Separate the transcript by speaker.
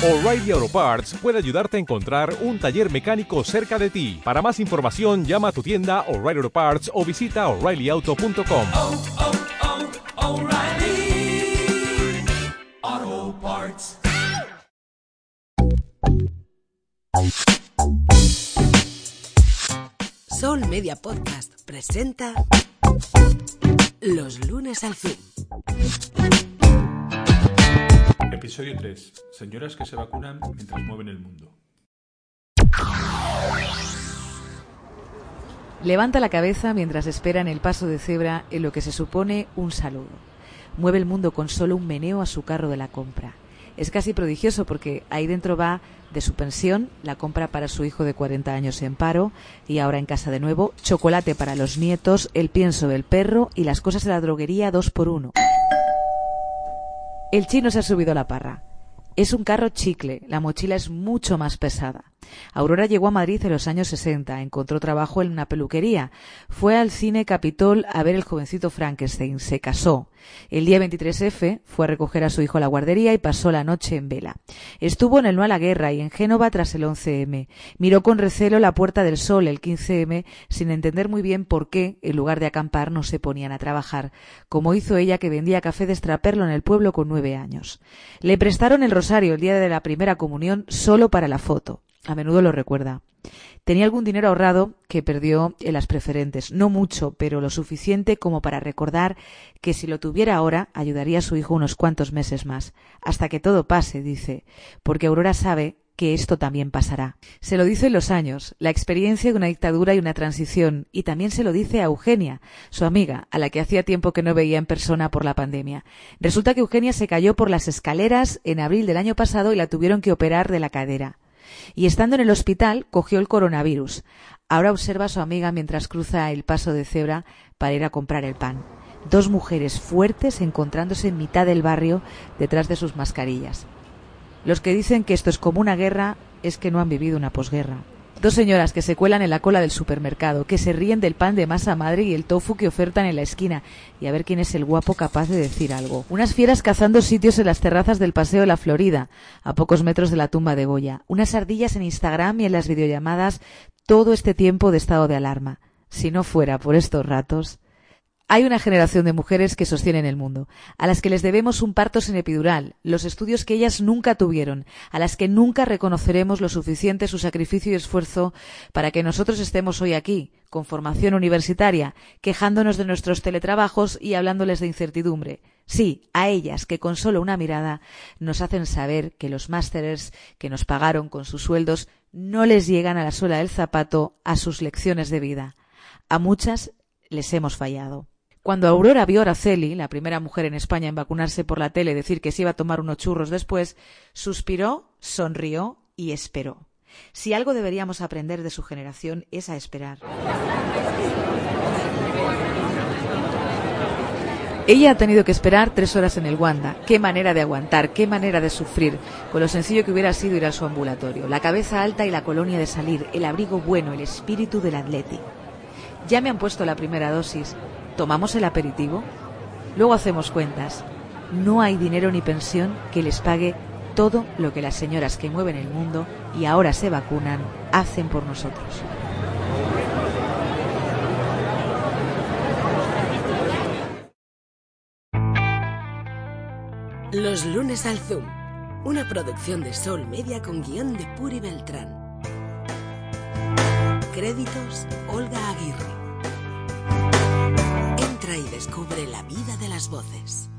Speaker 1: O'Reilly Auto Parts puede ayudarte a encontrar un taller mecánico cerca de ti. Para más información, llama a tu tienda O'Reilly Auto Parts o visita oreillyauto.com.
Speaker 2: oh, oh, O'Reilly Auto Parts.
Speaker 3: Sol Media Podcast presenta Los lunes al fin.
Speaker 4: Episodio 3. Señoras que se vacunan mientras mueven el mundo.
Speaker 5: Levanta la cabeza mientras espera en el paso de cebra en lo que se supone un saludo. Mueve el mundo con solo un meneo a su carro de la compra. Es casi prodigioso porque ahí dentro va de su pensión, la compra para su hijo de 40 años en paro y ahora en casa de nuevo, chocolate para los nietos, el pienso del perro y las cosas de la droguería dos por uno. El chino se ha subido la parra. Es un carro chicle, la mochila es mucho más pesada. Aurora llegó a Madrid en los años 60, encontró trabajo en una peluquería, fue al cine Capitol a ver el jovencito Frankenstein, se casó. El día 23F fue a recoger a su hijo a la guardería y pasó la noche en vela. Estuvo en el No a la Guerra y en Génova tras el 11M. Miró con recelo la Puerta del Sol el 15M sin entender muy bien por qué, en lugar de acampar, no se ponían a trabajar, como hizo ella que vendía café de extraperlo en el pueblo con nueve años. Le prestaron el rosario el día de la primera comunión solo para la foto. A menudo lo recuerda. Tenía algún dinero ahorrado que perdió en las preferentes. No mucho, pero lo suficiente como para recordar que si lo tuviera ahora ayudaría a su hijo unos cuantos meses más. Hasta que todo pase, dice, porque Aurora sabe que esto también pasará. Se lo dice en los años, la experiencia de una dictadura y una transición, y también se lo dice a Eugenia, su amiga, a la que hacía tiempo que no veía en persona por la pandemia. Resulta que Eugenia se cayó por las escaleras en abril del año pasado y la tuvieron que operar de la cadera y estando en el hospital cogió el coronavirus. Ahora observa a su amiga mientras cruza el paso de cebra para ir a comprar el pan. Dos mujeres fuertes encontrándose en mitad del barrio detrás de sus mascarillas. Los que dicen que esto es como una guerra es que no han vivido una posguerra. Dos señoras que se cuelan en la cola del supermercado, que se ríen del pan de masa madre y el tofu que ofertan en la esquina, y a ver quién es el guapo capaz de decir algo. Unas fieras cazando sitios en las terrazas del Paseo de la Florida, a pocos metros de la tumba de Goya. Unas ardillas en Instagram y en las videollamadas todo este tiempo de estado de alarma. Si no fuera por estos ratos. Hay una generación de mujeres que sostienen el mundo, a las que les debemos un parto sin epidural, los estudios que ellas nunca tuvieron, a las que nunca reconoceremos lo suficiente su sacrificio y esfuerzo para que nosotros estemos hoy aquí, con formación universitaria, quejándonos de nuestros teletrabajos y hablándoles de incertidumbre. Sí, a ellas que con solo una mirada nos hacen saber que los másteres que nos pagaron con sus sueldos no les llegan a la suela del zapato a sus lecciones de vida. A muchas les hemos fallado. Cuando Aurora vio a Araceli, la primera mujer en España en vacunarse por la tele, decir que se iba a tomar unos churros después, suspiró, sonrió y esperó. Si algo deberíamos aprender de su generación es a esperar. Ella ha tenido que esperar tres horas en el Wanda. Qué manera de aguantar, qué manera de sufrir, con lo sencillo que hubiera sido ir a su ambulatorio. La cabeza alta y la colonia de salir, el abrigo bueno, el espíritu del atlético. Ya me han puesto la primera dosis. ¿Tomamos el aperitivo? Luego hacemos cuentas. No hay dinero ni pensión que les pague todo lo que las señoras que mueven el mundo y ahora se vacunan hacen por nosotros.
Speaker 3: Los lunes al Zoom. Una producción de Sol Media con guion de Puri Beltrán. Créditos Olga Aguirre. Descubre la vida de las voces.